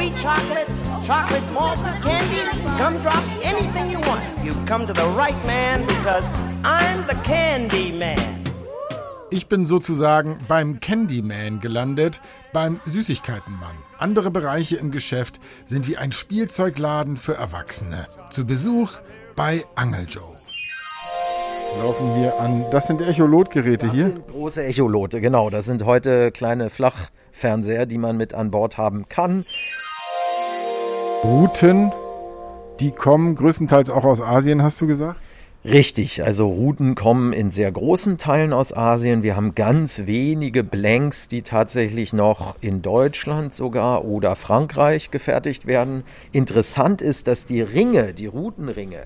Sweet chocolate, chocolate malted candy, gumdrops, anything you want. You've come to the right man because I'm the Candyman. Ich bin sozusagen beim Candyman gelandet, beim Süßigkeitenmann. Andere Bereiche im Geschäft sind wie ein Spielzeugladen für Erwachsene. Zu Besuch bei Angel Joe. Wir laufen hier an. Das sind Echolotgeräte Das hier. sind große Echolote, genau. Das sind heute kleine Flachfernseher, die man mit an Bord haben kann. Routen, die kommen größtenteils auch aus Asien, hast du gesagt? Richtig, also Routen kommen in sehr großen Teilen aus Asien. Wir haben ganz wenige Blanks, die tatsächlich noch in Deutschland sogar oder Frankreich gefertigt werden. Interessant ist, dass die Ringe, die Routenringe,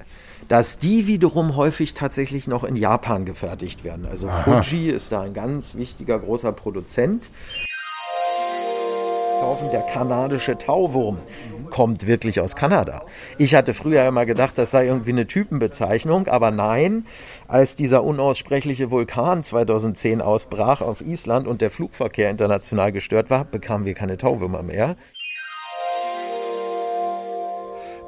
dass die wiederum häufig tatsächlich noch in Japan gefertigt werden. Also Aha. Fuji ist da ein ganz wichtiger großer Produzent. Kaufen, Der kanadische Tauwurm kommt wirklich aus Kanada. Ich hatte früher immer gedacht, das sei irgendwie eine Typenbezeichnung, aber nein, als dieser unaussprechliche Vulkan 2010 ausbrach auf Island und der Flugverkehr international gestört war, bekamen wir keine Tauwürmer mehr.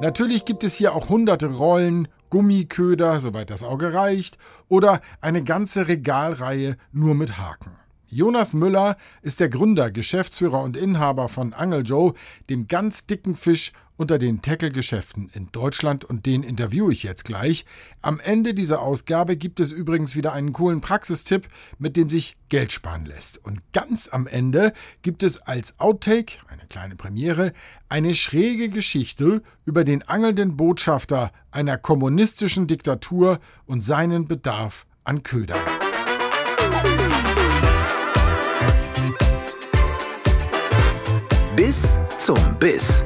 Natürlich gibt es hier auch hunderte Rollen, Gummiköder, soweit das Auge reicht, oder eine ganze Regalreihe nur mit Haken. Jonas Müller ist der Gründer, Geschäftsführer und Inhaber von Angel Joe, dem ganz dicken Fisch unter den Tackle-Geschäften in Deutschland und den interviewe ich jetzt gleich. Am Ende dieser Ausgabe gibt es übrigens wieder einen coolen Praxistipp, mit dem sich Geld sparen lässt. Und ganz am Ende gibt es als Outtake, eine kleine Premiere, eine schräge Geschichte über den angelnden Botschafter einer kommunistischen Diktatur und seinen Bedarf an Ködern. Bis zum Biss.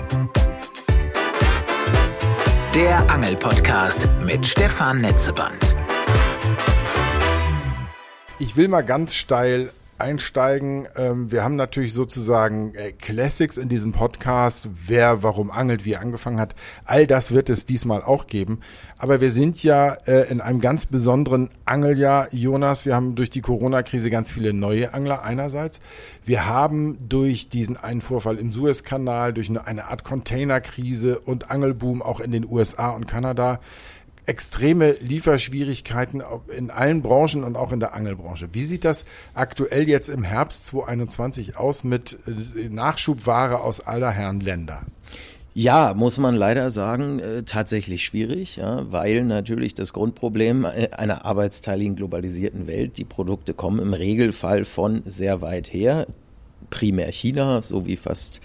Der Angelpodcast mit Stefan Netzeband. Ich will mal ganz steil einsteigen. Ähm, wir haben natürlich sozusagen äh, Classics in diesem Podcast. Wer, warum angelt, wie er angefangen hat. All das wird es diesmal auch geben. Aber wir sind ja äh, in einem ganz besonderen Angeljahr, Jonas. Wir haben durch die Corona-Krise ganz viele neue Angler einerseits. Wir haben durch diesen einen Vorfall im Suezkanal, durch eine, eine Art Containerkrise und Angelboom auch in den USA und Kanada extreme Lieferschwierigkeiten in allen Branchen und auch in der Angelbranche. Wie sieht das aktuell jetzt im Herbst 2021 aus mit äh, Nachschubware aus aller Herren Länder? Ja, muss man leider sagen, äh, tatsächlich schwierig, ja, weil natürlich das Grundproblem äh, einer arbeitsteiligen globalisierten Welt, die Produkte kommen im Regelfall von sehr weit her, primär China, so wie fast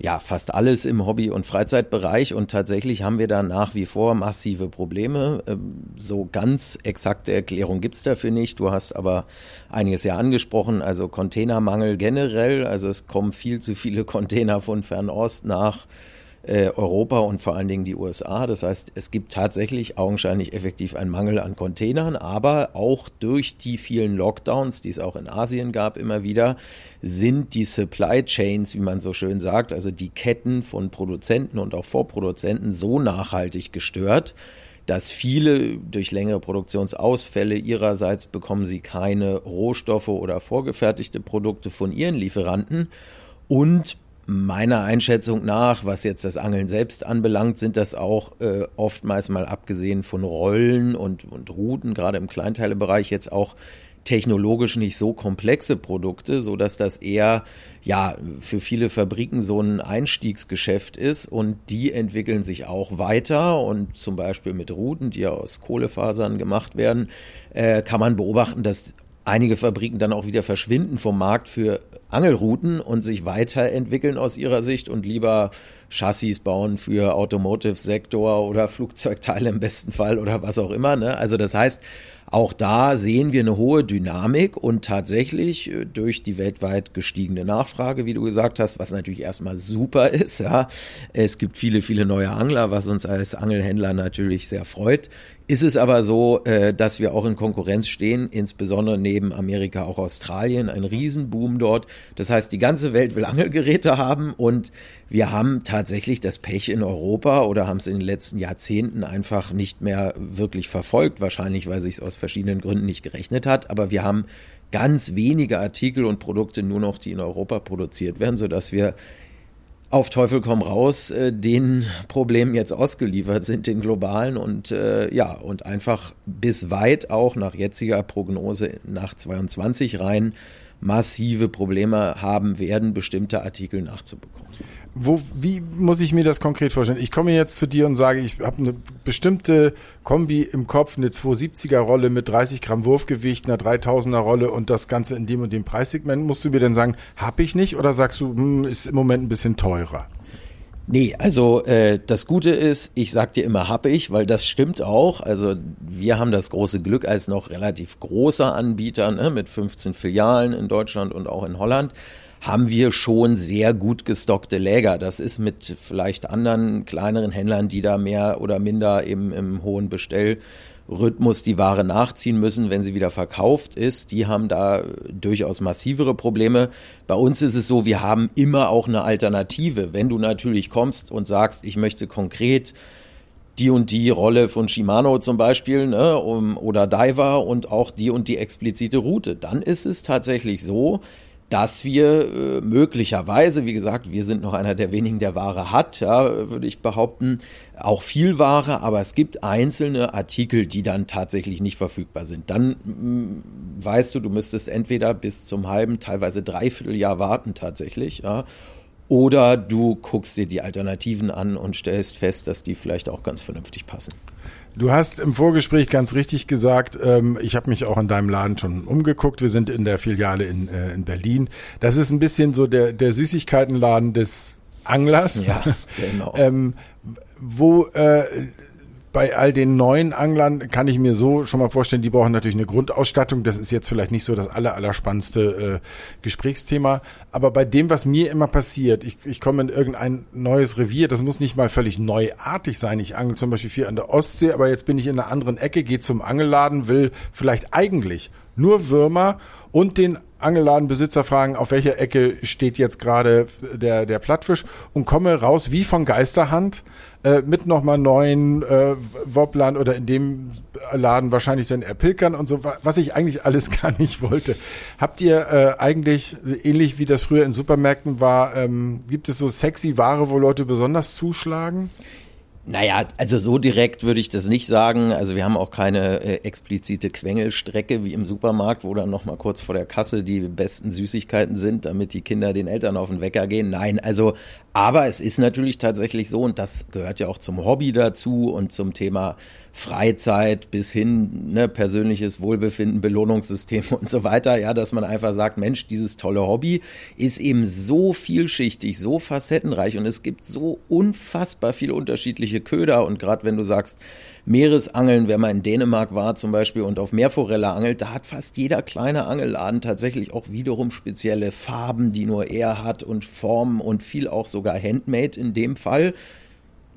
ja, fast alles im Hobby- und Freizeitbereich und tatsächlich haben wir da nach wie vor massive Probleme. Ähm, So ganz exakte Erklärung gibt's dafür nicht. Du hast aber einiges ja angesprochen, also Containermangel generell. Also es kommen viel zu viele Container von Fernost nach äh, Europa und vor allen Dingen die USA. Das heißt, es gibt tatsächlich augenscheinlich effektiv einen Mangel an Containern, aber auch durch die vielen Lockdowns, die es auch in Asien gab, immer wieder, sind die Supply Chains, wie man so schön sagt, also die Ketten von Produzenten und auch Vorproduzenten so nachhaltig gestört, dass viele durch längere Produktionsausfälle ihrerseits bekommen sie keine Rohstoffe oder vorgefertigte Produkte von ihren Lieferanten und meiner Einschätzung nach, was jetzt das Angeln selbst anbelangt, sind das auch äh, oftmals mal abgesehen von Rollen und, und Routen, gerade im Kleinteilebereich jetzt auch technologisch nicht so komplexe Produkte, so dass das eher ja für viele Fabriken so ein Einstiegsgeschäft ist und die entwickeln sich auch weiter und zum Beispiel mit Routen, die ja aus Kohlefasern gemacht werden, äh, kann man beobachten, dass einige Fabriken dann auch wieder verschwinden vom Markt für Angelrouten und sich weiterentwickeln aus ihrer Sicht und lieber Chassis bauen für Automotive-Sektor oder Flugzeugteile im besten Fall oder was auch immer. Ne? Also das heißt, auch da sehen wir eine hohe Dynamik und tatsächlich äh, durch die weltweit gestiegene Nachfrage, wie du gesagt hast, was natürlich erstmal super ist. Ja, es gibt viele, viele neue Angler, was uns als Angelhändler natürlich sehr freut. Ist es aber so, äh, dass wir auch in Konkurrenz stehen, insbesondere neben Amerika auch Australien, ein Riesenboom dort. Das heißt, die ganze Welt will Angelgeräte haben und Wir haben tatsächlich das Pech in Europa oder haben es in den letzten Jahrzehnten einfach nicht mehr wirklich verfolgt, wahrscheinlich weil sich es aus verschiedenen Gründen nicht gerechnet hat, aber wir haben ganz wenige Artikel und Produkte nur noch, die in Europa produziert werden, sodass wir auf Teufel komm raus äh, den Problemen jetzt ausgeliefert sind, den globalen und äh, ja, und einfach bis weit auch nach jetziger Prognose nach 22 rein massive Probleme haben werden, bestimmte Artikel nachzubekommen. Wo, wie muss ich mir das konkret vorstellen? Ich komme jetzt zu dir und sage, ich habe eine bestimmte Kombi im Kopf, eine 270er Rolle mit 30 Gramm Wurfgewicht, einer 3000er Rolle und das Ganze in dem und dem Preissegment. Musst du mir denn sagen, habe ich nicht oder sagst du, hm, ist im Moment ein bisschen teurer? Nee, also äh, das Gute ist, ich sag dir immer hab ich, weil das stimmt auch. Also wir haben das große Glück als noch relativ großer Anbieter ne, mit 15 Filialen in Deutschland und auch in Holland haben wir schon sehr gut gestockte Läger. Das ist mit vielleicht anderen kleineren Händlern, die da mehr oder minder eben im hohen Bestellrhythmus die Ware nachziehen müssen, wenn sie wieder verkauft ist. Die haben da durchaus massivere Probleme. Bei uns ist es so, wir haben immer auch eine Alternative. Wenn du natürlich kommst und sagst, ich möchte konkret die und die Rolle von Shimano zum Beispiel ne, oder Diver und auch die und die explizite Route, dann ist es tatsächlich so, dass wir äh, möglicherweise, wie gesagt, wir sind noch einer der wenigen, der Ware hat, ja, würde ich behaupten, auch viel Ware, aber es gibt einzelne Artikel, die dann tatsächlich nicht verfügbar sind. Dann mh, mm, weißt du, du müsstest entweder bis zum halben, teilweise dreiviertel Jahr warten tatsächlich, ja, oder du guckst dir die Alternativen an und stellst fest, dass die vielleicht auch ganz vernünftig passen. Du hast im Vorgespräch ganz richtig gesagt, ähm, ich habe mich auch in deinem Laden schon umgeguckt. Wir sind in der Filiale in, äh, in Berlin. Das ist ein bisschen so der, der Süßigkeitenladen des Anglers. Ja, genau. ähm, wo äh, bei all den neuen Anglern kann ich mir so schon mal vorstellen, die brauchen natürlich eine Grundausstattung. Das ist jetzt vielleicht nicht so das aller, allerspannendste äh, Gesprächsthema. Aber bei dem, was mir immer passiert, ich, ich komme in irgendein neues Revier, das muss nicht mal völlig neuartig sein. Ich angel zum Beispiel viel an der Ostsee, aber jetzt bin ich in einer anderen Ecke, gehe zum Angelladen, will vielleicht eigentlich nur Würmer und den Angelladenbesitzer fragen, auf welcher Ecke steht jetzt gerade der, der Plattfisch und komme raus wie von Geisterhand äh, mit nochmal neuen äh, Wobblern oder in dem Laden wahrscheinlich dann Erpilkern und so, was ich eigentlich alles gar nicht wollte. Habt ihr äh, eigentlich, ähnlich wie das früher in Supermärkten war, ähm, gibt es so sexy Ware, wo Leute besonders zuschlagen? Naja, also so direkt würde ich das nicht sagen. Also wir haben auch keine äh, explizite Quengelstrecke wie im Supermarkt, wo dann nochmal kurz vor der Kasse die besten Süßigkeiten sind, damit die Kinder den Eltern auf den Wecker gehen. Nein, also, aber es ist natürlich tatsächlich so und das gehört ja auch zum Hobby dazu und zum Thema Freizeit bis hin ne, persönliches Wohlbefinden, Belohnungssystem und so weiter, ja, dass man einfach sagt, Mensch, dieses tolle Hobby ist eben so vielschichtig, so facettenreich und es gibt so unfassbar viele unterschiedliche Köder und gerade wenn du sagst, Meeresangeln, wenn man in Dänemark war zum Beispiel und auf Meerforelle angelt, da hat fast jeder kleine Angelladen tatsächlich auch wiederum spezielle Farben, die nur er hat und Formen und viel auch sogar Handmade in dem Fall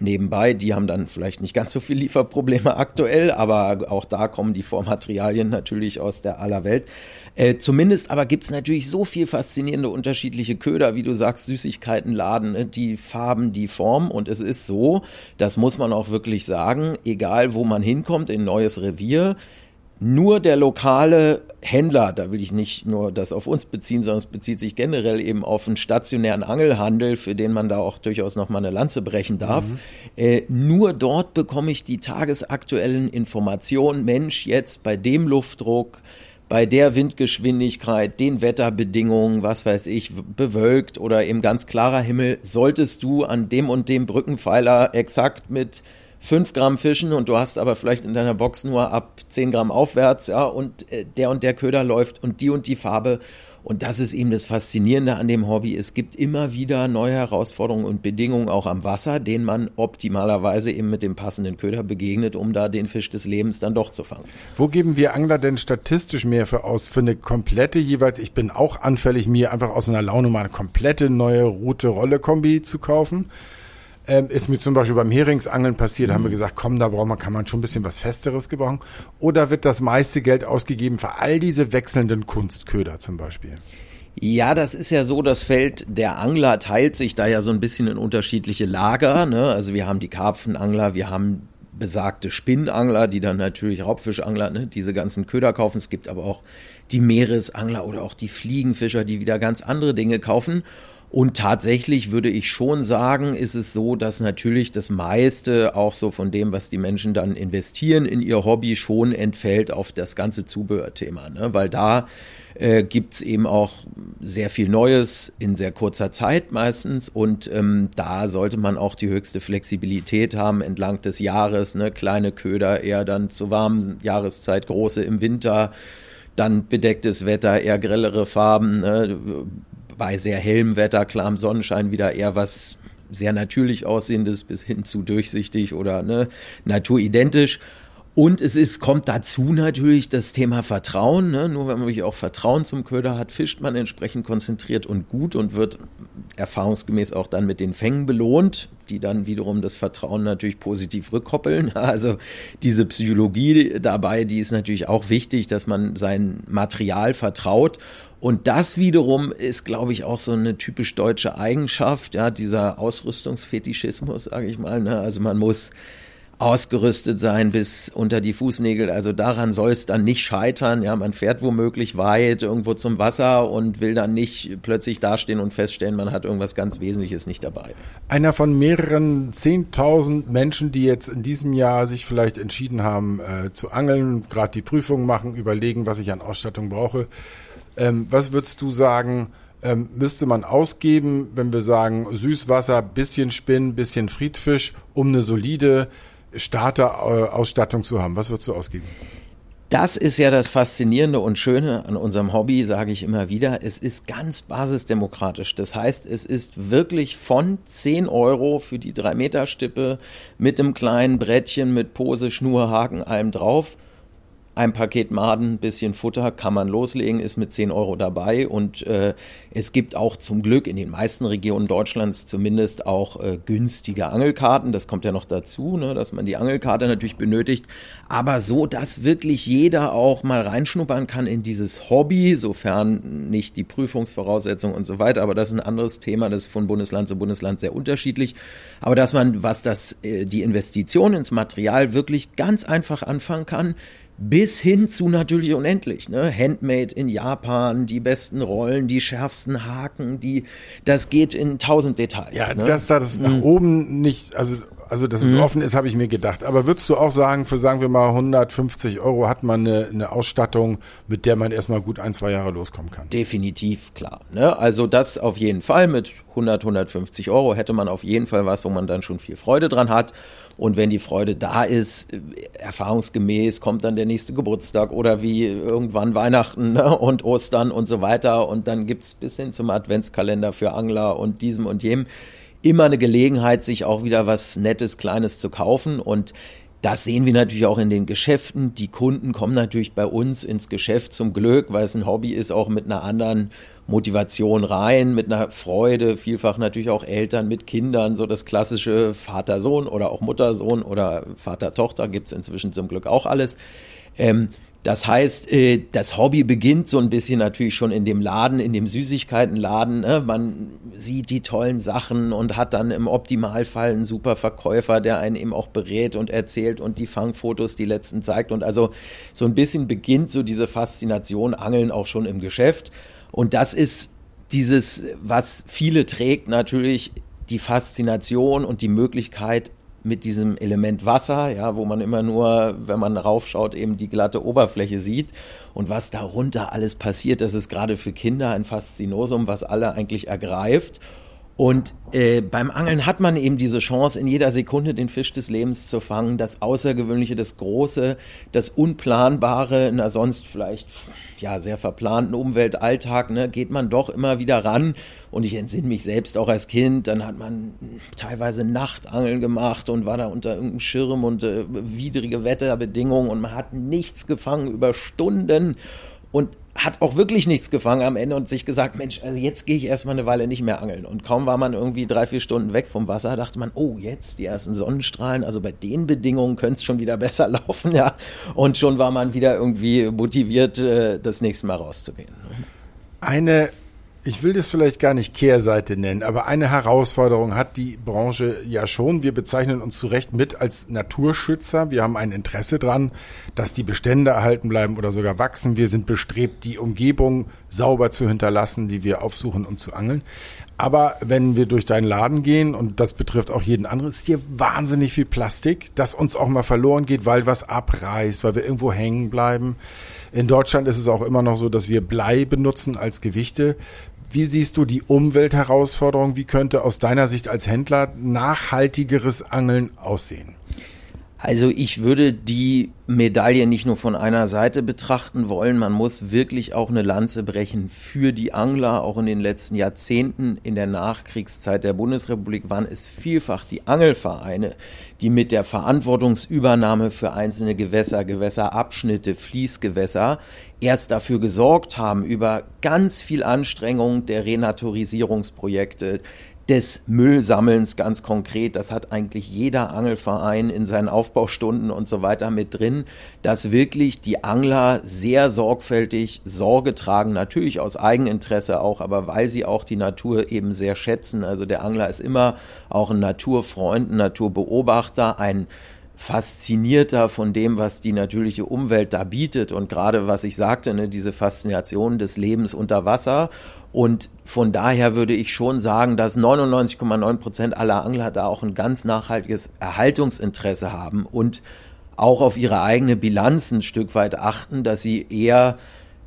nebenbei. Die haben dann vielleicht nicht ganz so viel Lieferprobleme aktuell, aber auch da kommen die Vormaterialien natürlich aus der aller Welt. Äh, zumindest aber gibt es natürlich so viel faszinierende unterschiedliche Köder, wie du sagst, Süßigkeitenladen, ne? die Farben, die Form. Und es ist so, das muss man auch wirklich sagen, egal wo man hinkommt, in neues Revier, nur der lokale Händler, da will ich nicht nur das auf uns beziehen, sondern es bezieht sich generell eben auf einen stationären Angelhandel, für den man da auch durchaus nochmal eine Lanze brechen darf. Mhm. Äh, nur dort bekomme ich die tagesaktuellen Informationen. Mensch, jetzt bei dem Luftdruck, bei der Windgeschwindigkeit, den Wetterbedingungen, was weiß ich, bewölkt oder eben ganz klarer Himmel, solltest du an dem und dem Brückenpfeiler exakt mit 5 Gramm Fischen und du hast aber vielleicht in deiner Box nur ab 10 Gramm aufwärts, ja, und äh, der und der Köder läuft und die und die Farbe. Und das ist eben das Faszinierende an dem Hobby. Es gibt immer wieder neue Herausforderungen und Bedingungen auch am Wasser, denen man optimalerweise eben mit dem passenden Köder begegnet, um da den Fisch des Lebens dann doch zu fangen. Wo geben wir Angler denn statistisch mehr für aus? Für eine komplette jeweils, ich bin auch anfällig, mir einfach aus einer Laune mal eine komplette neue Route-Rolle-Kombi zu kaufen. Ähm, ist mir zum Beispiel beim Heringsangeln passiert, mhm. haben wir mhm. gesagt, komm, da braucht man, kann man schon ein bisschen was Festeres gebrauchen. Oder wird das meiste Geld ausgegeben für all diese wechselnden Kunstköder zum Beispiel? Ja, das ist ja so, das Feld der Angler teilt sich da ja so ein bisschen in unterschiedliche Lager. Ne? Also wir haben die Karpfenangler, wir haben besagte Spinnangler, die dann natürlich Raubfischangler, ne, diese ganzen Köder kaufen. Es gibt aber auch die Meeresangler oder auch die Fliegenfischer, die wieder ganz andere Dinge kaufen. Und tatsächlich würde ich schon sagen, ist es so, dass natürlich das meiste auch so von dem, was die Menschen dann investieren in ihr Hobby, schon entfällt auf das ganze Zubehörthema. Ne? Weil da äh, gibt es eben auch sehr viel Neues in sehr kurzer Zeit meistens. Und ähm, da sollte man auch die höchste Flexibilität haben entlang des Jahres. Ne? Kleine Köder eher dann zur warmen Jahreszeit, große im Winter dann bedecktes Wetter, eher grellere Farben, ne? Bei sehr hellem Wetter, klarem Sonnenschein wieder eher was sehr natürlich aussehendes bis hin zu durchsichtig oder ne, naturidentisch. Und es ist, kommt dazu natürlich das Thema Vertrauen. Ne? Nur wenn man wirklich auch Vertrauen zum Köder hat, fischt man entsprechend konzentriert und gut und wird erfahrungsgemäß auch dann mit den Fängen belohnt, die dann wiederum das Vertrauen natürlich positiv rückkoppeln. Also diese Psychologie dabei, die ist natürlich auch wichtig, dass man sein Material vertraut. Und das wiederum ist, glaube ich, auch so eine typisch deutsche Eigenschaft, ja, dieser Ausrüstungsfetischismus, sage ich mal. Ne? Also man muss ausgerüstet sein bis unter die Fußnägel. Also daran soll es dann nicht scheitern. Ja, man fährt womöglich weit irgendwo zum Wasser und will dann nicht plötzlich dastehen und feststellen, man hat irgendwas ganz Wesentliches nicht dabei. Einer von mehreren 10.000 Menschen, die jetzt in diesem Jahr sich vielleicht entschieden haben äh, zu angeln, gerade die Prüfung machen, überlegen, was ich an Ausstattung brauche. Ähm, was würdest du sagen, ähm, müsste man ausgeben, wenn wir sagen Süßwasser, bisschen Spinn, bisschen Friedfisch, um eine solide Starter-Ausstattung zu haben? Was würdest du ausgeben? Das ist ja das Faszinierende und Schöne an unserem Hobby, sage ich immer wieder. Es ist ganz basisdemokratisch. Das heißt, es ist wirklich von 10 Euro für die 3-Meter-Stippe mit dem kleinen Brettchen, mit Pose, Schnur, Haken, allem drauf ein Paket Maden, bisschen Futter kann man loslegen, ist mit 10 Euro dabei. Und äh, es gibt auch zum Glück in den meisten Regionen Deutschlands zumindest auch äh, günstige Angelkarten. Das kommt ja noch dazu, ne, dass man die Angelkarte natürlich benötigt, aber so, dass wirklich jeder auch mal reinschnuppern kann in dieses Hobby, sofern nicht die Prüfungsvoraussetzungen und so weiter, aber das ist ein anderes Thema, das ist von Bundesland zu Bundesland sehr unterschiedlich, aber dass man, was das, äh, die Investition ins Material wirklich ganz einfach anfangen kann, bis hin zu natürlich unendlich. Ne? Handmade in Japan, die besten Rollen, die schärfsten Haken, die, das geht in tausend Details. Ja, ne? dass da das nach mhm. oben nicht, also also, dass es mhm. offen ist, habe ich mir gedacht. Aber würdest du auch sagen, für sagen wir mal 150 Euro hat man eine, eine Ausstattung, mit der man erstmal gut ein, zwei Jahre loskommen kann? Definitiv, klar. Ne? Also das auf jeden Fall. Mit 100, 150 Euro hätte man auf jeden Fall was, wo man dann schon viel Freude dran hat. Und wenn die Freude da ist, erfahrungsgemäß kommt dann der nächste Geburtstag oder wie irgendwann Weihnachten ne? und Ostern und so weiter. Und dann gibt's bis hin zum Adventskalender für Angler und diesem und jenem immer eine Gelegenheit, sich auch wieder was Nettes, Kleines zu kaufen. Und das sehen wir natürlich auch in den Geschäften. Die Kunden kommen natürlich bei uns ins Geschäft zum Glück, weil es ein Hobby ist, auch mit einer anderen Motivation rein, mit einer Freude, vielfach natürlich auch Eltern mit Kindern, so das klassische Vater-Sohn oder auch Mutter-Sohn oder Vater-Tochter gibt's inzwischen zum Glück auch alles. Ähm, das heißt, äh, das Hobby beginnt so ein bisschen natürlich schon in dem Laden, in dem Süßigkeitenladen. Ne? Man sieht die tollen Sachen und hat dann im Optimalfall einen super Verkäufer, der einen eben auch berät und erzählt und die Fangfotos, die letzten zeigt. Und also so ein bisschen beginnt so diese Faszination Angeln auch schon im Geschäft. Und das ist dieses, was viele trägt, natürlich die Faszination und die Möglichkeit, mit diesem Element Wasser, ja, wo man immer nur, wenn man raufschaut, eben die glatte Oberfläche sieht und was darunter alles passiert, das ist gerade für Kinder ein Faszinosum, was alle eigentlich ergreift. Und äh, beim Angeln hat man eben diese Chance, in jeder Sekunde den Fisch des Lebens zu fangen, das Außergewöhnliche, das Große, das Unplanbare, in einer sonst vielleicht ja sehr verplanten Umweltalltag, ne, geht man doch immer wieder ran. Und ich entsinne mich selbst auch als Kind, dann hat man teilweise Nachtangeln gemacht und war da unter irgendeinem Schirm und äh, widrige Wetterbedingungen und man hat nichts gefangen über Stunden. Und hat auch wirklich nichts gefangen am Ende und sich gesagt, Mensch, also jetzt gehe ich erstmal eine Weile nicht mehr angeln. Und kaum war man irgendwie drei, vier Stunden weg vom Wasser, dachte man, oh, jetzt die ersten Sonnenstrahlen, also bei den Bedingungen könnte es schon wieder besser laufen, ja. Und schon war man wieder irgendwie motiviert, äh, das nächste Mal rauszugehen. Eine ich will das vielleicht gar nicht Kehrseite nennen, aber eine Herausforderung hat die Branche ja schon. Wir bezeichnen uns zu Recht mit als Naturschützer. Wir haben ein Interesse dran, dass die Bestände erhalten bleiben oder sogar wachsen. Wir sind bestrebt, die Umgebung sauber zu hinterlassen, die wir aufsuchen, um zu angeln. Aber wenn wir durch deinen Laden gehen, und das betrifft auch jeden anderen, ist hier wahnsinnig viel Plastik, das uns auch mal verloren geht, weil was abreißt, weil wir irgendwo hängen bleiben. In Deutschland ist es auch immer noch so, dass wir Blei benutzen als Gewichte. Wie siehst du die Umweltherausforderung? Wie könnte aus deiner Sicht als Händler nachhaltigeres Angeln aussehen? Also ich würde die Medaille nicht nur von einer Seite betrachten wollen, man muss wirklich auch eine Lanze brechen für die Angler. Auch in den letzten Jahrzehnten in der Nachkriegszeit der Bundesrepublik waren es vielfach die Angelvereine, die mit der Verantwortungsübernahme für einzelne Gewässer, Gewässerabschnitte, Fließgewässer erst dafür gesorgt haben, über ganz viel Anstrengung der Renaturisierungsprojekte, des Müllsammelns ganz konkret. Das hat eigentlich jeder Angelverein in seinen Aufbaustunden und so weiter mit drin, dass wirklich die Angler sehr sorgfältig Sorge tragen, natürlich aus Eigeninteresse auch, aber weil sie auch die Natur eben sehr schätzen. Also der Angler ist immer auch ein Naturfreund, ein Naturbeobachter, ein faszinierter von dem, was die natürliche Umwelt da bietet. Und gerade was ich sagte, ne, diese Faszination des Lebens unter Wasser. Und von daher würde ich schon sagen, dass 99,9 Prozent aller Angler da auch ein ganz nachhaltiges Erhaltungsinteresse haben und auch auf ihre eigene Bilanz ein Stück weit achten, dass sie eher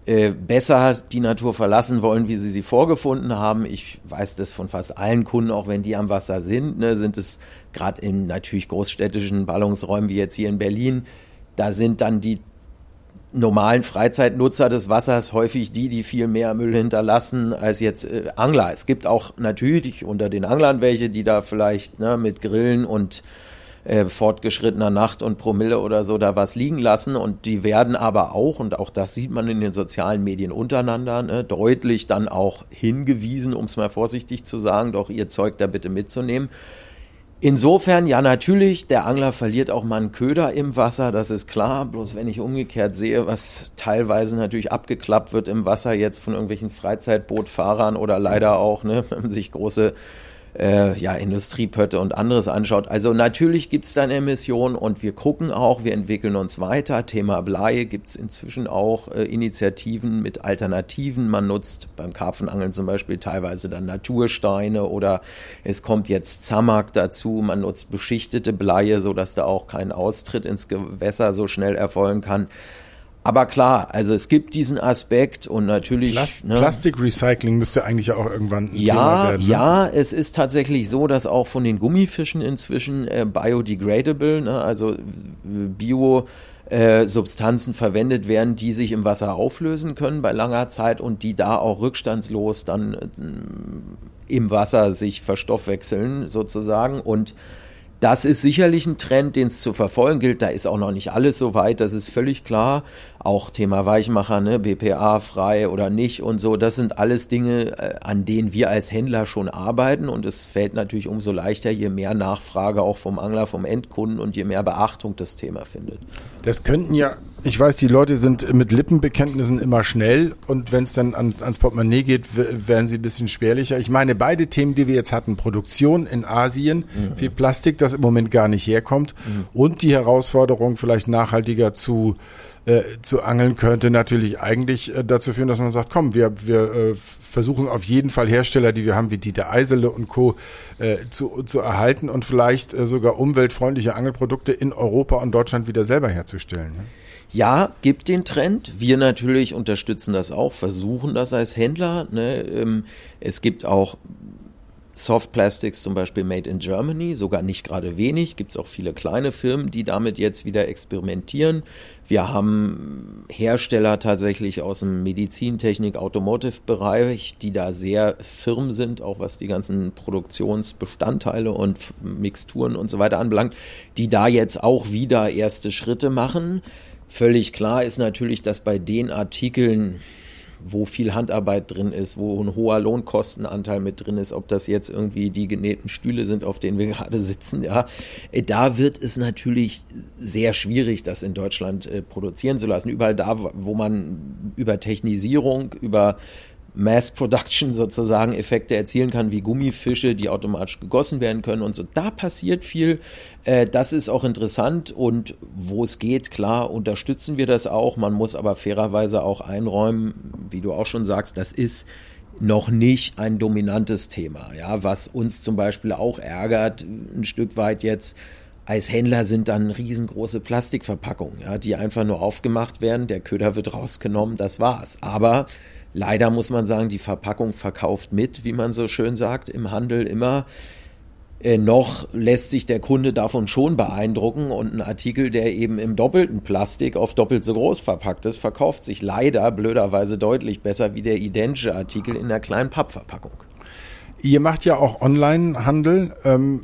äh, besser die Natur verlassen wollen, wie sie sie vorgefunden haben. Ich weiß das von fast allen Kunden, auch wenn die am Wasser sind, ne, sind es gerade in natürlich großstädtischen Ballungsräumen wie jetzt hier in Berlin, da sind dann die normalen Freizeitnutzer des Wassers häufig die, die viel mehr Müll hinterlassen als jetzt äh, Angler. Es gibt auch natürlich unter den Anglern welche, die da vielleicht ne, mit Grillen und äh, fortgeschrittener Nacht und Promille oder so da was liegen lassen und die werden aber auch, und auch das sieht man in den sozialen Medien untereinander, ne, deutlich dann auch hingewiesen, um es mal vorsichtig zu sagen, doch ihr Zeug da bitte mitzunehmen. Insofern, ja, natürlich, der Angler verliert auch mal einen Köder im Wasser, das ist klar. Bloß wenn ich umgekehrt sehe, was teilweise natürlich abgeklappt wird im Wasser jetzt von irgendwelchen Freizeitbootfahrern oder leider auch, ne, wenn man sich große äh, ja, Industriepötte und anderes anschaut. Also natürlich gibt es dann Emissionen und wir gucken auch, wir entwickeln uns weiter. Thema Blei gibt es inzwischen auch äh, Initiativen mit Alternativen. Man nutzt beim Karpfenangeln zum Beispiel teilweise dann Natursteine oder es kommt jetzt Zamak dazu. Man nutzt beschichtete Bleie, sodass da auch kein Austritt ins Gewässer so schnell erfolgen kann. Aber klar, also es gibt diesen Aspekt und natürlich. Plast ne, Plastikrecycling müsste eigentlich auch irgendwann ein ja, Thema werden. Ne? Ja, es ist tatsächlich so, dass auch von den Gummifischen inzwischen äh, biodegradable, ne, also Bio äh, Substanzen verwendet werden, die sich im Wasser auflösen können bei langer Zeit und die da auch rückstandslos dann äh, im Wasser sich verstoffwechseln sozusagen und das ist sicherlich ein Trend, den es zu verfolgen gilt. Da ist auch noch nicht alles so weit, das ist völlig klar. Auch Thema Weichmacher, ne, BPA frei oder nicht und so. Das sind alles Dinge, äh, an denen wir als Händler schon arbeiten und es fällt natürlich umso leichter, je mehr Nachfrage auch vom Angler, vom Endkunden und je mehr Beachtung das Thema findet. Das könnten ja, ich weiß, die Leute sind mit Lippenbekenntnissen immer schnell und wenn es dann an, ans Portemonnaie geht, werden sie ein bisschen spärlicher. Ich meine, beide Themen, die wir jetzt hatten, Produktion in Asien, mhm. viel Plastik, das im Moment gar nicht herkommt mhm. und die Herausforderung, vielleicht nachhaltiger zu äh, zu angeln könnte natürlich eigentlich äh, dazu führen, dass man sagt, komm, wir, wir äh, versuchen auf jeden Fall Hersteller, die wir haben, wie Dieter Eisele und Co. Äh, zu, zu erhalten und vielleicht äh, sogar umweltfreundliche Angelprodukte in Europa und Deutschland wieder selber herzustellen. Ne? Ja, gibt den Trend. Wir natürlich unterstützen das auch, versuchen das als Händler. Ne? Ähm, es gibt auch Soft Plastics zum Beispiel made in Germany, sogar nicht gerade wenig. Gibt es auch viele kleine Firmen, die damit jetzt wieder experimentieren. Wir haben Hersteller tatsächlich aus dem Medizintechnik, Automotive-Bereich, die da sehr firm sind, auch was die ganzen Produktionsbestandteile und Mixturen und so weiter anbelangt, die da jetzt auch wieder erste Schritte machen. Völlig klar ist natürlich, dass bei den Artikeln, wo viel Handarbeit drin ist, wo ein hoher Lohnkostenanteil mit drin ist, ob das jetzt irgendwie die genähten Stühle sind, auf denen wir gerade sitzen, ja, äh, da wird es natürlich sehr schwierig, das in Deutschland äh, produzieren zu lassen. Überall da, wo man über Technisierung, über Mass Production sozusagen Effekte erzielen kann, wie Gummifische, die automatisch gegossen werden können und so. Da passiert viel. Äh, das ist auch interessant und wo es geht, klar, unterstützen wir das auch. Man muss aber fairerweise auch einräumen, wie du auch schon sagst, das ist noch nicht ein dominantes Thema. Ja, was uns zum Beispiel auch ärgert, ein Stück weit jetzt, als Händler sind dann riesengroße Plastikverpackungen, ja, die einfach nur aufgemacht werden, der Köder wird rausgenommen, das war's. Aber Leider muss man sagen, die Verpackung verkauft mit, wie man so schön sagt, im Handel immer. Äh, noch lässt sich der Kunde davon schon beeindrucken und ein Artikel, der eben im doppelten Plastik auf doppelt so groß verpackt ist, verkauft sich leider blöderweise deutlich besser wie der identische Artikel in der kleinen Pappverpackung. Ihr macht ja auch Online-Handel. Ähm,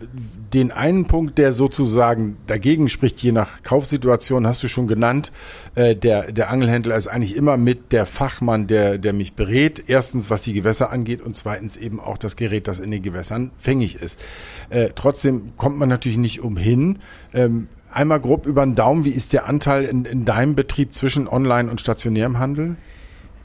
den einen Punkt, der sozusagen dagegen spricht, je nach Kaufsituation, hast du schon genannt. Äh, der, der Angelhändler ist eigentlich immer mit der Fachmann, der, der mich berät. Erstens, was die Gewässer angeht und zweitens eben auch das Gerät, das in den Gewässern fängig ist. Äh, trotzdem kommt man natürlich nicht umhin. Ähm, einmal grob über den Daumen, wie ist der Anteil in, in deinem Betrieb zwischen Online und stationärem Handel?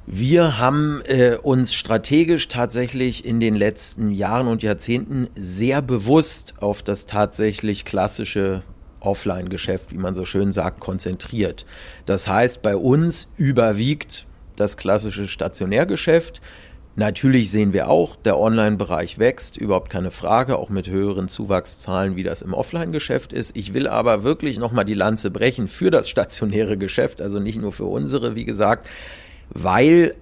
Wir haben äh, uns strategisch tatsächlich in den letzten Jahren und Jahrzehnten sehr bewusst auf das tatsächlich klassische Offline-Geschäft, wie man so schön sagt, konzentriert. Das heißt, bei uns überwiegt das klassische Stationärgeschäft. Natürlich sehen wir auch, der Online-Bereich wächst, überhaupt keine Frage, auch mit höheren Zuwachszahlen, wie das im Offline-Geschäft ist. Ich will aber wirklich nochmal die Lanze brechen für das stationäre Geschäft, also nicht nur für unsere, wie gesagt, weil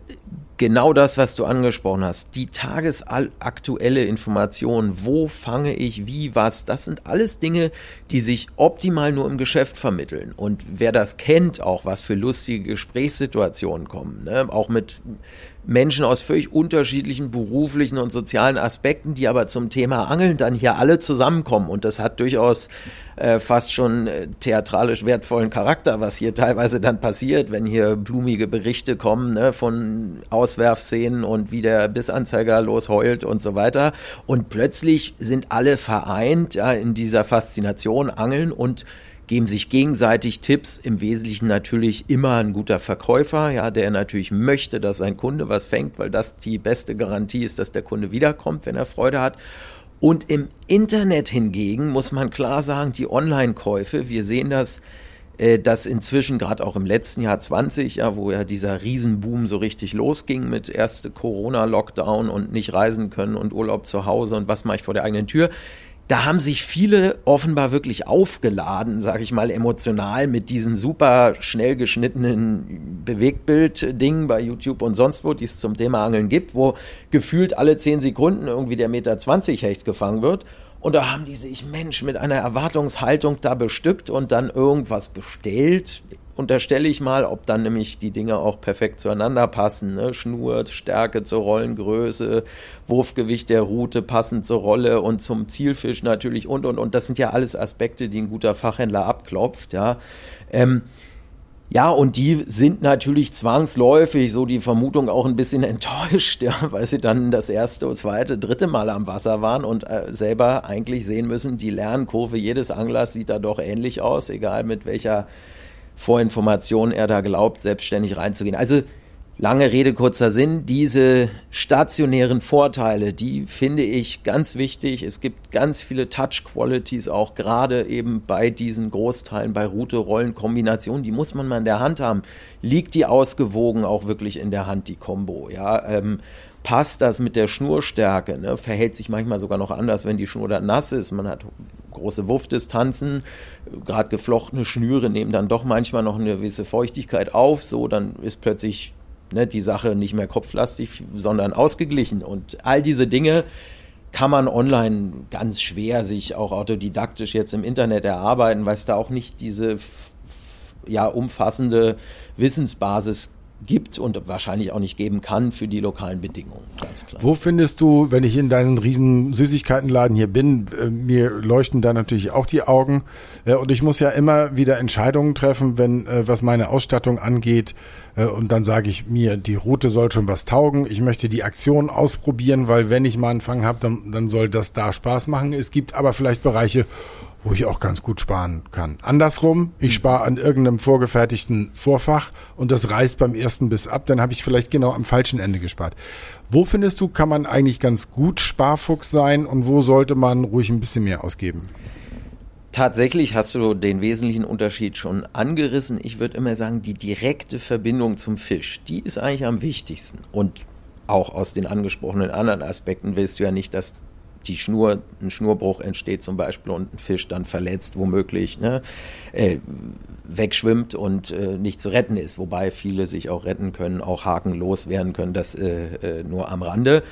genau das, was du angesprochen hast, die tagesaktuelle Information, wo fange ich wie was, das sind alles Dinge, die sich optimal nur im Geschäft vermitteln. Und wer das kennt, auch was für lustige Gesprächssituationen kommen, ne? auch mit Menschen aus völlig unterschiedlichen beruflichen und sozialen Aspekten, die aber zum Thema Angeln dann hier alle zusammenkommen. Und das hat durchaus äh, fast schon äh, theatralisch wertvollen Charakter, was hier teilweise dann passiert, wenn hier blumige Berichte kommen ne, von Auswerfszenen und wie der Bissanzeiger losheult und so weiter. Und plötzlich sind alle vereint ja, in dieser Faszination Angeln und geben sich gegenseitig Tipps, im Wesentlichen natürlich immer ein guter Verkäufer, ja, der natürlich möchte, dass sein Kunde was fängt, weil das die beste Garantie ist, dass der Kunde wiederkommt, wenn er Freude hat. Und im Internet hingegen muss man klar sagen, die Online-Käufe, wir sehen das, äh, dass inzwischen gerade auch im letzten Jahr 20, ja, wo ja dieser Riesenboom so richtig losging mit erste Corona-Lockdown und nicht reisen können und Urlaub zu Hause und was mache ich vor der eigenen Tür, da haben sich viele offenbar wirklich aufgeladen, sage ich mal, emotional mit diesen super schnell geschnittenen Bewegtbild-Dingen bei YouTube und sonst wo, die es zum Thema Angeln gibt, wo gefühlt alle zehn Sekunden irgendwie der Meter 20 Hecht gefangen wird. Und da haben die sich, Mensch, mit einer Erwartungshaltung da bestückt und dann irgendwas bestellt unterstelle ich mal, ob dann nämlich die Dinge auch perfekt zueinander passen. Ne? Schnur, Stärke zur Rollengröße, Wurfgewicht der Route passend zur Rolle und zum Zielfisch natürlich und und und. Das sind ja alles Aspekte, die ein guter Fachhändler abklopft. Ja. Ähm, ja, und die sind natürlich zwangsläufig, so die Vermutung, auch ein bisschen enttäuscht, ja, weil sie dann das erste, zweite, dritte Mal am Wasser waren und äh, selber eigentlich sehen müssen, die Lernkurve jedes Anglers sieht da doch ähnlich aus, egal mit welcher Vorinformation er da glaubt, selbstständig reinzugehen. Also lange Rede, kurzer Sinn, diese stationären Vorteile, die finde ich ganz wichtig. Es gibt ganz viele Touch-Qualities, auch gerade eben bei diesen Großteilen, bei Route-Rollen-Kombinationen, die muss man mal in der Hand haben. Liegt die ausgewogen auch wirklich in der Hand, die Combo? Ja, ähm, passt das mit der Schnurstärke? Ne? Verhält sich manchmal sogar noch anders, wenn die Schnur dann nass ist. Man hat große Wurfdistanzen, gerade geflochtene Schnüre nehmen dann doch manchmal noch eine gewisse Feuchtigkeit auf, so dann ist plötzlich ne, die Sache nicht mehr kopflastig, sondern ausgeglichen. Und all diese Dinge kann man online ganz schwer sich auch autodidaktisch jetzt im Internet erarbeiten, weil es da auch nicht diese ja, umfassende Wissensbasis gibt und wahrscheinlich auch nicht geben kann für die lokalen Bedingungen. Ganz klar. Wo findest du, wenn ich in deinen riesen Süßigkeitenladen hier bin, äh, mir leuchten da natürlich auch die Augen äh, und ich muss ja immer wieder Entscheidungen treffen, wenn äh, was meine Ausstattung angeht und dann sage ich mir, die Route soll schon was taugen. Ich möchte die Aktion ausprobieren, weil wenn ich mal einen Fang habe, dann, dann soll das da Spaß machen. Es gibt aber vielleicht Bereiche, wo ich auch ganz gut sparen kann. Andersrum, ich spare an irgendeinem vorgefertigten Vorfach und das reißt beim ersten Biss ab, dann habe ich vielleicht genau am falschen Ende gespart. Wo findest du, kann man eigentlich ganz gut Sparfuchs sein und wo sollte man ruhig ein bisschen mehr ausgeben? Tatsächlich hast du den wesentlichen Unterschied schon angerissen. Ich würde immer sagen, die direkte Verbindung zum Fisch, die ist eigentlich am wichtigsten. Und auch aus den angesprochenen anderen Aspekten willst du ja nicht, dass die Schnur, ein Schnurbruch entsteht zum Beispiel und ein Fisch dann verletzt womöglich ne, äh, wegschwimmt und äh, nicht zu retten ist, wobei viele sich auch retten können, auch hakenlos werden können, das äh, äh nur am Rande.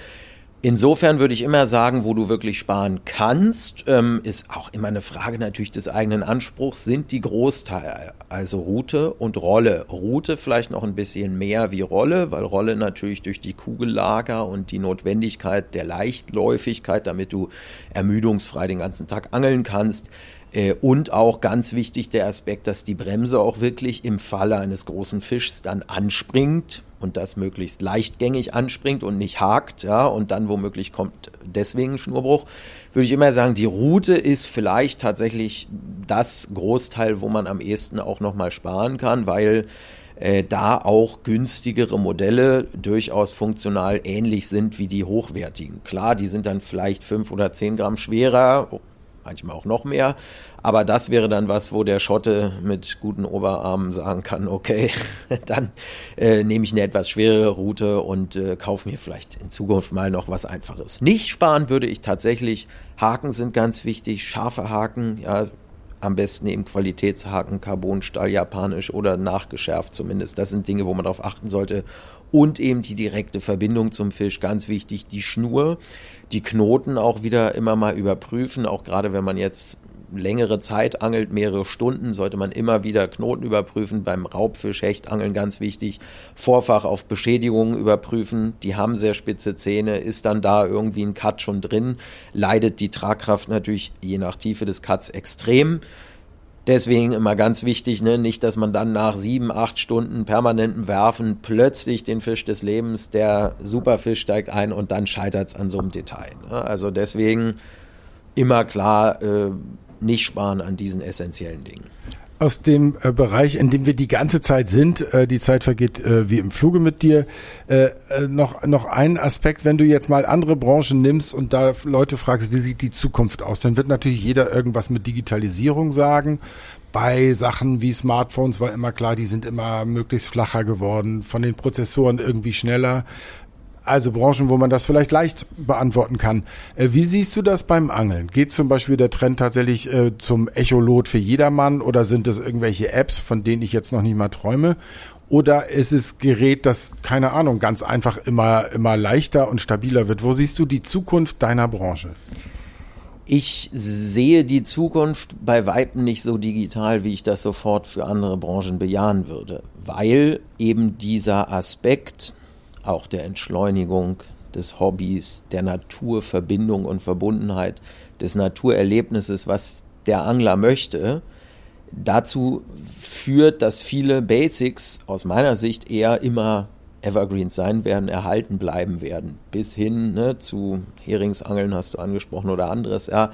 Insofern würde ich immer sagen, wo du wirklich sparen kannst, ähm, ist auch immer eine Frage natürlich des eigenen Anspruchs, sind die Großteile, also Route und Rolle. Route vielleicht noch ein bisschen mehr wie Rolle, weil Rolle natürlich durch die Kugellager und die Notwendigkeit der Leichtläufigkeit, damit du ermüdungsfrei den ganzen Tag angeln kannst, äh, und auch ganz wichtig der Aspekt, dass die Bremse auch wirklich im Falle eines großen Fischs dann anspringt und das möglichst leichtgängig anspringt und nicht hakt, ja, und dann womöglich kommt deswegen Schnurbruch, würde ich immer sagen, die Route ist vielleicht tatsächlich das Großteil, wo man am ehesten auch nochmal sparen kann, weil äh, da auch günstigere Modelle durchaus funktional ähnlich sind wie die hochwertigen. Klar, die sind dann vielleicht fünf oder zehn Gramm schwerer, manchmal auch noch mehr. Aber das wäre dann was, wo der Schotte mit guten Oberarmen sagen kann, okay, dann äh, nehme ich eine etwas schwerere Route und äh, kaufe mir vielleicht in Zukunft mal noch was Einfaches. Nicht sparen würde ich tatsächlich. Haken sind ganz wichtig, scharfe Haken, ja, am besten eben Qualitätshaken, Carbonstahl, japanisch oder nachgeschärft zumindest. Das sind Dinge, wo man darauf achten sollte. Und eben die direkte Verbindung zum Fisch, ganz wichtig, die Schnur die Knoten auch wieder immer mal überprüfen, auch gerade wenn man jetzt längere Zeit angelt, mehrere Stunden, sollte man immer wieder Knoten überprüfen. Beim Raubfisch, Hechtangeln ganz wichtig. Vorfach auf Beschädigungen überprüfen. Die haben sehr spitze Zähne. Ist dann da irgendwie ein Cut schon drin? Leidet die Tragkraft natürlich je nach Tiefe des Cuts extrem. Deswegen immer ganz wichtig, ne? nicht, dass man dann nach sieben, acht Stunden permanentem Werfen plötzlich den Fisch des Lebens, der Superfisch steigt ein und dann scheitert es an so einem Detail. Ne? Also deswegen immer klar äh, nicht sparen an diesen essentiellen Dingen aus dem äh, Bereich, in dem wir die ganze Zeit sind, äh, die Zeit vergeht äh, wie im Fluge mit dir, äh, äh, noch, noch ein Aspekt, wenn du jetzt mal andere Branchen nimmst und da Leute fragst, wie sieht die Zukunft aus, dann wird natürlich jeder irgendwas mit Digitalisierung sagen. Bei Sachen wie Smartphones war immer klar, die sind immer möglichst flacher geworden, von den Prozessoren irgendwie schneller. Also Branchen, wo man das vielleicht leicht beantworten kann. Äh, wie siehst du das beim Angeln? Geht zum Beispiel der Trend tatsächlich äh, zum Echolot für jedermann oder sind das irgendwelche Apps, von denen ich jetzt noch nicht mal träume? Oder ist es Gerät, das, keine Ahnung, ganz einfach immer, immer leichter und stabiler wird? Wo siehst du die Zukunft deiner Branche? Ich sehe die Zukunft bei Weitem nicht so digital, wie ich das sofort für andere Branchen bejahen würde, weil eben dieser Aspekt, auch der Entschleunigung des Hobbys, der Naturverbindung und Verbundenheit, des Naturerlebnisses, was der Angler möchte, dazu führt, dass viele Basics aus meiner Sicht eher immer Evergreens sein werden, erhalten bleiben werden, bis hin ne, zu Heringsangeln hast du angesprochen oder anderes, ja,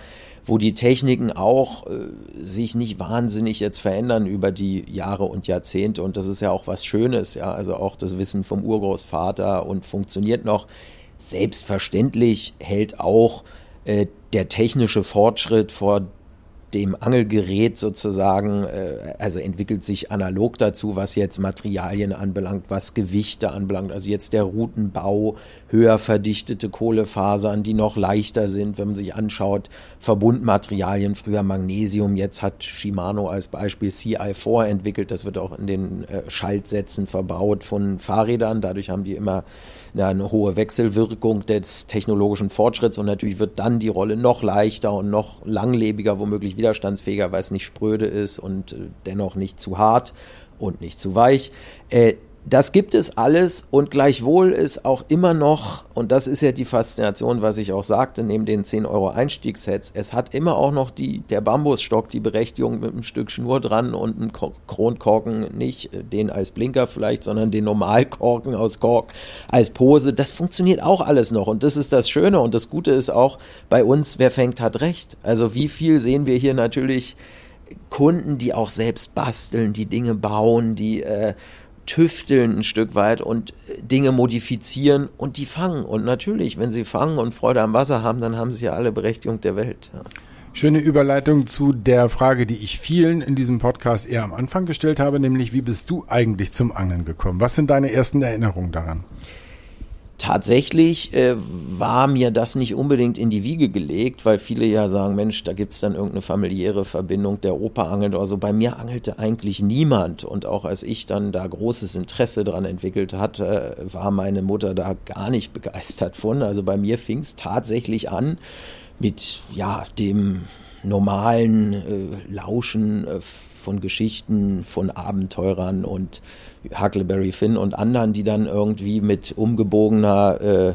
wo die Techniken auch äh, sich nicht wahnsinnig jetzt verändern über die Jahre und Jahrzehnte und das ist ja auch was Schönes, ja, also auch das Wissen vom Urgroßvater und funktioniert noch. Selbstverständlich hält auch äh, der technische Fortschritt vor dem Angelgerät sozusagen, äh, also entwickelt sich analog dazu, was jetzt Materialien anbelangt, was Gewichte anbelangt. Also jetzt der Routenbau, höher verdichtete Kohlefasern, die noch leichter sind, wenn man sich anschaut, Verbundmaterialien, früher Magnesium, jetzt hat Shimano als Beispiel CI4 entwickelt, das wird auch in den äh, Schaltsätzen verbaut von Fahrrädern, dadurch haben die immer eine hohe Wechselwirkung des technologischen Fortschritts und natürlich wird dann die Rolle noch leichter und noch langlebiger, womöglich widerstandsfähiger, weil es nicht spröde ist und äh, dennoch nicht zu hart und nicht zu weich. Äh, das gibt es alles und gleichwohl ist auch immer noch, und das ist ja die Faszination, was ich auch sagte, neben den 10 Euro Einstiegssets, es hat immer auch noch die, der Bambusstock die Berechtigung mit einem Stück Schnur dran und einem Kronkorken, nicht den als Blinker vielleicht, sondern den Normalkorken aus Kork als Pose. Das funktioniert auch alles noch und das ist das Schöne und das Gute ist auch bei uns, wer fängt, hat recht. Also wie viel sehen wir hier natürlich Kunden, die auch selbst basteln, die Dinge bauen, die äh, tüfteln ein Stück weit und äh, Dinge modifizieren und die fangen. Und natürlich, wenn sie fangen und Freude am Wasser haben, dann haben sie ja alle Berechtigung der Welt. Ja. Schöne Überleitung zu der Frage, die ich vielen in diesem Podcast eher am Anfang gestellt habe, nämlich wie bist du eigentlich zum Angeln gekommen? Was sind deine ersten Erinnerungen daran? Tatsächlich äh, war mir das nicht unbedingt in die Wiege gelegt, weil viele ja sagen, Mensch, da gibt's dann irgendeine familiäre Verbindung, der Opa angelt oder so. Bei mir angelte eigentlich niemand. Und auch als ich dann da großes Interesse dran entwickelt hatte, war meine Mutter da gar nicht begeistert von. Also bei mir fing's tatsächlich an mit ja dem normalen äh, Lauschen äh, von Geschichten von Abenteurern und Huckleberry Finn und anderen, die dann irgendwie mit umgebogener äh,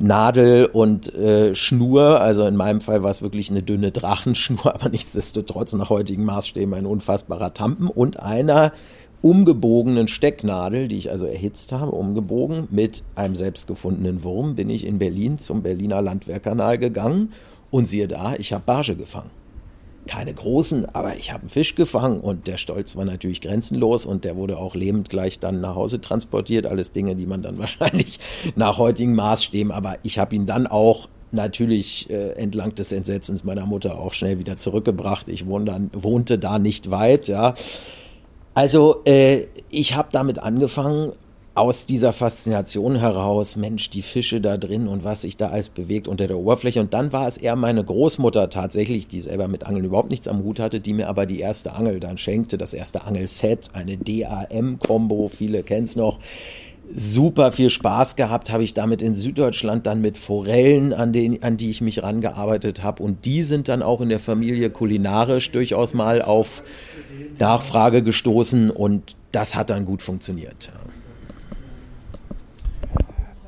Nadel und äh, Schnur, also in meinem Fall war es wirklich eine dünne Drachenschnur, aber nichtsdestotrotz nach heutigen Maßstäben ein unfassbarer Tampen und einer umgebogenen Stecknadel, die ich also erhitzt habe, umgebogen mit einem selbstgefundenen Wurm, bin ich in Berlin zum Berliner Landwehrkanal gegangen und siehe da, ich habe Barge gefangen keine großen, aber ich habe einen Fisch gefangen und der Stolz war natürlich grenzenlos und der wurde auch lebend gleich dann nach Hause transportiert. Alles Dinge, die man dann wahrscheinlich nach heutigen Maßstäben, aber ich habe ihn dann auch natürlich äh, entlang des Entsetzens meiner Mutter auch schnell wieder zurückgebracht. Ich wohnte, dann, wohnte da nicht weit, ja. Also äh, ich habe damit angefangen, aus dieser Faszination heraus, Mensch, die Fische da drin und was sich da alles bewegt unter der Oberfläche. Und dann war es eher meine Großmutter tatsächlich, die selber mit Angeln überhaupt nichts am Hut hatte, die mir aber die erste Angel dann schenkte, das erste Angelset, eine DAM-Kombo, viele kennen es noch. Super viel Spaß gehabt habe ich damit in Süddeutschland dann mit Forellen, an, den, an die ich mich rangearbeitet habe. Und die sind dann auch in der Familie kulinarisch durchaus mal auf Nachfrage gestoßen und das hat dann gut funktioniert.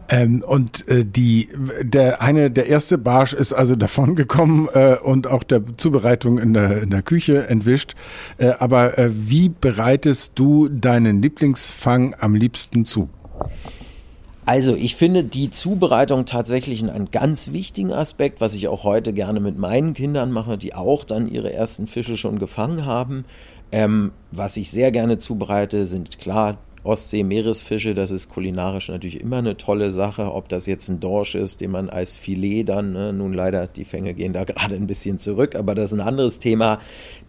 Ähm, und äh, die, der eine, der erste Barsch ist also davon gekommen äh, und auch der Zubereitung in der, in der Küche entwischt. Äh, aber äh, wie bereitest du deinen Lieblingsfang am liebsten zu? Also ich finde die Zubereitung tatsächlich einen ganz wichtigen Aspekt, was ich auch heute gerne mit meinen Kindern mache, die auch dann ihre ersten Fische schon gefangen haben. Ähm, was ich sehr gerne zubereite, sind klar Ostsee-Meeresfische, das ist kulinarisch natürlich immer eine tolle Sache. Ob das jetzt ein Dorsch ist, den man als Filet dann, ne, nun leider, die Fänge gehen da gerade ein bisschen zurück, aber das ist ein anderes Thema,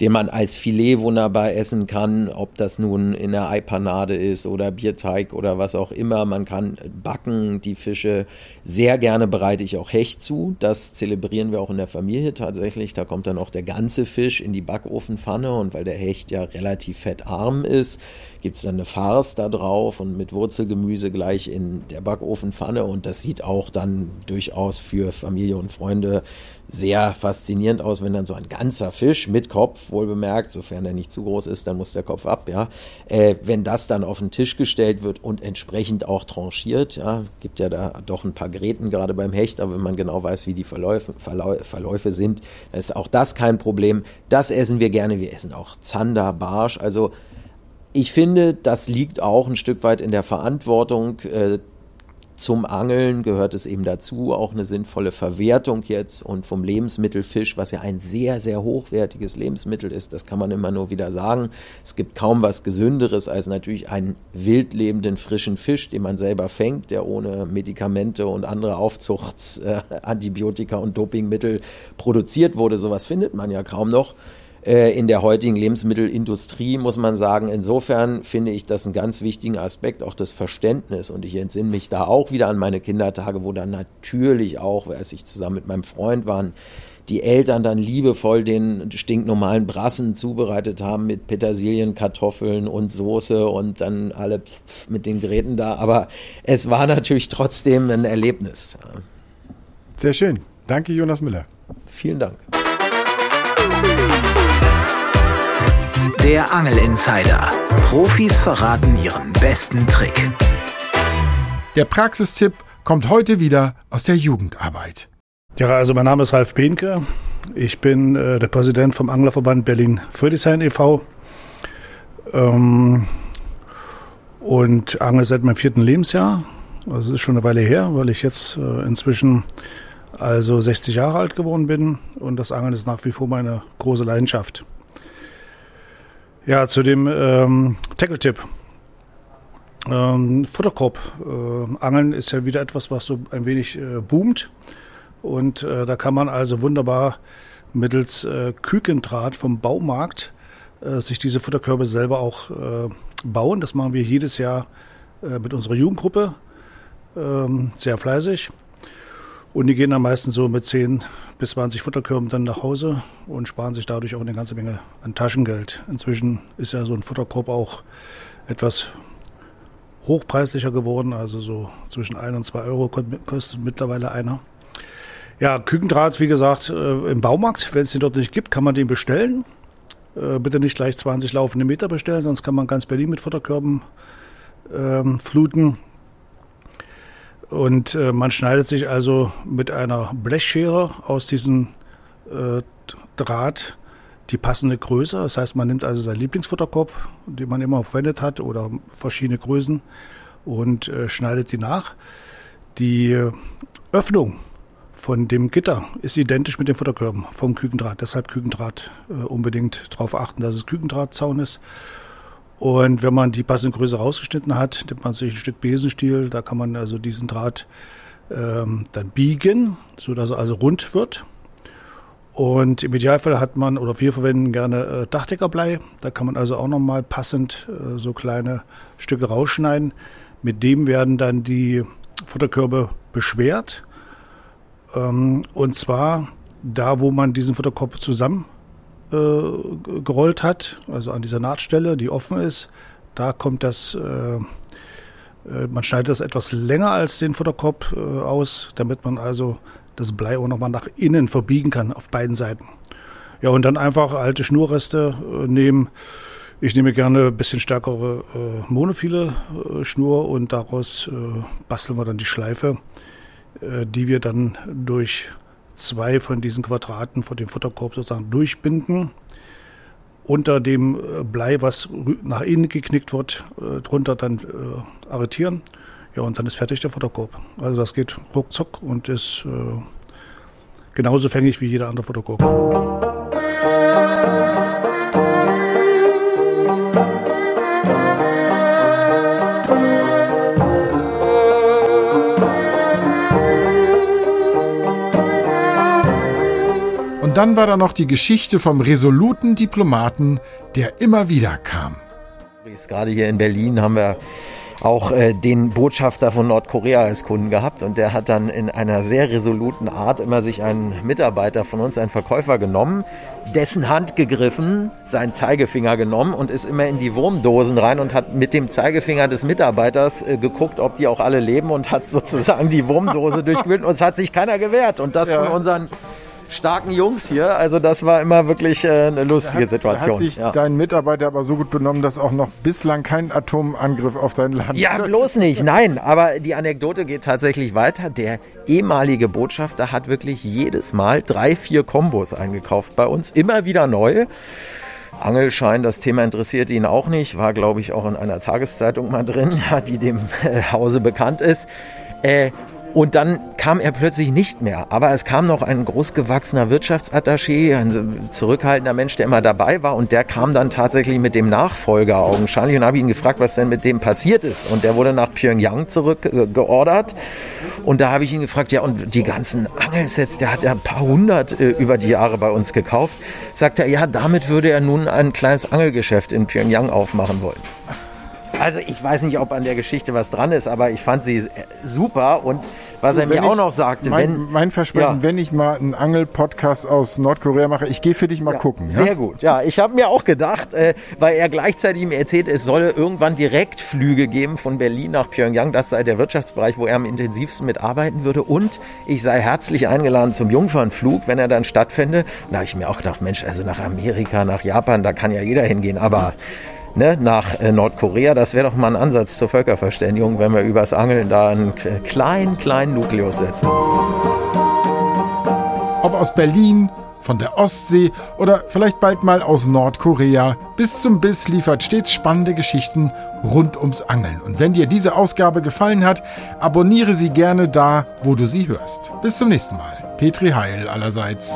den man als Filet wunderbar essen kann. Ob das nun in der Eipanade ist oder Bierteig oder was auch immer. Man kann backen die Fische. Sehr gerne bereite ich auch Hecht zu. Das zelebrieren wir auch in der Familie tatsächlich. Da kommt dann auch der ganze Fisch in die Backofenpfanne und weil der Hecht ja relativ fettarm ist, gibt es dann eine Farce da drauf und mit Wurzelgemüse gleich in der Backofenpfanne und das sieht auch dann durchaus für Familie und Freunde sehr faszinierend aus, wenn dann so ein ganzer Fisch mit Kopf, wohl bemerkt, sofern er nicht zu groß ist, dann muss der Kopf ab, ja. Äh, wenn das dann auf den Tisch gestellt wird und entsprechend auch tranchiert, ja, gibt ja da doch ein paar Gräten gerade beim Hecht, aber wenn man genau weiß, wie die Verläufe, Verläufe, Verläufe sind, ist auch das kein Problem. Das essen wir gerne. Wir essen auch Zander, Barsch, also ich finde, das liegt auch ein Stück weit in der Verantwortung. Äh, zum Angeln gehört es eben dazu, auch eine sinnvolle Verwertung jetzt und vom Lebensmittelfisch, was ja ein sehr, sehr hochwertiges Lebensmittel ist, das kann man immer nur wieder sagen. Es gibt kaum was Gesünderes als natürlich einen wildlebenden frischen Fisch, den man selber fängt, der ohne Medikamente und andere Aufzuchtsantibiotika äh, und Dopingmittel produziert wurde. Sowas findet man ja kaum noch. Äh, in der heutigen Lebensmittelindustrie muss man sagen, insofern finde ich das einen ganz wichtigen Aspekt, auch das Verständnis. Und ich entsinne mich da auch wieder an meine Kindertage, wo dann natürlich auch, als ich zusammen mit meinem Freund waren, die Eltern dann liebevoll den stinknormalen Brassen zubereitet haben mit Petersilien, Kartoffeln und Soße und dann alle mit den Geräten da. Aber es war natürlich trotzdem ein Erlebnis. Sehr schön. Danke, Jonas Müller. Vielen Dank. Der Angel Insider. Profis verraten ihren besten Trick. Der Praxistipp kommt heute wieder aus der Jugendarbeit. Ja, also mein Name ist Ralf Behnke. Ich bin äh, der Präsident vom Anglerverband Berlin Friedrichshain e.V. Ähm, und angel seit meinem vierten Lebensjahr. Also es ist schon eine Weile her, weil ich jetzt äh, inzwischen also 60 Jahre alt geworden bin und das Angeln ist nach wie vor meine große Leidenschaft. Ja, zu dem ähm, Tackle-Tipp. Ähm, Futterkorb. Äh, Angeln ist ja wieder etwas, was so ein wenig äh, boomt. Und äh, da kann man also wunderbar mittels äh, Kükendraht vom Baumarkt äh, sich diese Futterkörbe selber auch äh, bauen. Das machen wir jedes Jahr äh, mit unserer Jugendgruppe ähm, sehr fleißig. Und die gehen dann meistens so mit 10 bis 20 Futterkörben dann nach Hause und sparen sich dadurch auch eine ganze Menge an Taschengeld. Inzwischen ist ja so ein Futterkorb auch etwas hochpreislicher geworden, also so zwischen 1 und 2 Euro kostet mittlerweile einer. Ja, Kükendraht, wie gesagt, äh, im Baumarkt, wenn es den dort nicht gibt, kann man den bestellen. Äh, bitte nicht gleich 20 laufende Meter bestellen, sonst kann man ganz Berlin mit Futterkörben ähm, fluten. Und äh, man schneidet sich also mit einer Blechschere aus diesem äh, Draht die passende Größe. Das heißt, man nimmt also seinen Lieblingsfutterkorb, den man immer verwendet hat, oder verschiedene Größen und äh, schneidet die nach. Die Öffnung von dem Gitter ist identisch mit den Futterkörben vom Kükendraht. Deshalb Kükendraht äh, unbedingt darauf achten, dass es Kükendrahtzaun ist. Und wenn man die passende Größe rausgeschnitten hat, nimmt man sich ein Stück Besenstiel. Da kann man also diesen Draht ähm, dann biegen, so dass er also rund wird. Und im Idealfall hat man, oder wir verwenden gerne äh, Dachdeckerblei. Da kann man also auch nochmal passend äh, so kleine Stücke rausschneiden. Mit dem werden dann die Futterkörbe beschwert ähm, und zwar da, wo man diesen Futterkorb zusammen äh, gerollt hat, also an dieser Nahtstelle, die offen ist, da kommt das, äh, äh, man schneidet das etwas länger als den Futterkorb äh, aus, damit man also das Blei auch nochmal nach innen verbiegen kann auf beiden Seiten. Ja, und dann einfach alte Schnurreste äh, nehmen. Ich nehme gerne ein bisschen stärkere äh, monophile äh, Schnur und daraus äh, basteln wir dann die Schleife. Die wir dann durch zwei von diesen Quadraten von dem Futterkorb sozusagen durchbinden. Unter dem äh, Blei, was nach innen geknickt wird, äh, drunter dann arretieren. Ja, und dann ist fertig der Futterkorb. Also das geht ruckzuck und ist genauso fängig wie jeder andere Futterkorb. Dann war da noch die Geschichte vom resoluten Diplomaten, der immer wieder kam. Gerade hier in Berlin haben wir auch äh, den Botschafter von Nordkorea als Kunden gehabt und der hat dann in einer sehr resoluten Art immer sich einen Mitarbeiter von uns, einen Verkäufer genommen, dessen Hand gegriffen, seinen Zeigefinger genommen und ist immer in die Wurmdosen rein und hat mit dem Zeigefinger des Mitarbeiters äh, geguckt, ob die auch alle leben und hat sozusagen die Wurmdose durchgewühlt und es hat sich keiner gewehrt und das ja. von unseren starken Jungs hier. Also das war immer wirklich äh, eine lustige hat, Situation. Hat sich ja. dein Mitarbeiter aber so gut benommen, dass auch noch bislang kein Atomangriff auf dein Land. Ja, bloß nicht. Nein, aber die Anekdote geht tatsächlich weiter. Der ehemalige Botschafter hat wirklich jedes Mal drei, vier Kombos eingekauft bei uns, immer wieder neu. Angelschein, das Thema interessiert ihn auch nicht, war glaube ich auch in einer Tageszeitung mal drin, die dem äh, Hause bekannt ist. Äh, und dann kam er plötzlich nicht mehr. Aber es kam noch ein großgewachsener Wirtschaftsattaché, ein zurückhaltender Mensch, der immer dabei war. Und der kam dann tatsächlich mit dem Nachfolger augenscheinlich und habe ihn gefragt, was denn mit dem passiert ist. Und der wurde nach Pyongyang zurückgeordert. Und da habe ich ihn gefragt, ja, und die ganzen Angelsets, der hat ja ein paar hundert äh, über die Jahre bei uns gekauft. Sagt er, ja, damit würde er nun ein kleines Angelgeschäft in Pyongyang aufmachen wollen. Also ich weiß nicht, ob an der Geschichte was dran ist, aber ich fand sie super und was er Wenn mir auch noch sagte, mein, wenn mein Versprechen, Ja. wenn ich mal einen Angel-Podcast aus Nordkorea mache, ich gehe für dich mal gucken. Ja? Sehr gut. Ja, ich habe mir auch gedacht, äh, weil er gleichzeitig mir erzählt, es solle irgendwann Direktflüge geben von Berlin nach Pyongyang. Das sei der Wirtschaftsbereich, wo er am intensivsten mitarbeiten würde. Und ich sei herzlich eingeladen zum Jungfernflug, wenn er dann stattfände. Da habe ich mir auch gedacht, Mensch, also nach Amerika, nach Japan, da kann ja jeder hingehen. Aber ne, nach äh, Nordkorea, das wäre doch mal ein Ansatz zur Völkerverständigung, wenn wir übers Angeln da einen kleinen, kleinen Nukleus setzen. Ob aus Berlin, von der Ostsee oder vielleicht bald mal aus Nordkorea. Bis zum Biss liefert stets spannende Geschichten rund ums Angeln. Und wenn dir diese Ausgabe gefallen hat, abonniere sie gerne da, wo du sie hörst. Bis zum nächsten Mal. Petri Heil allerseits.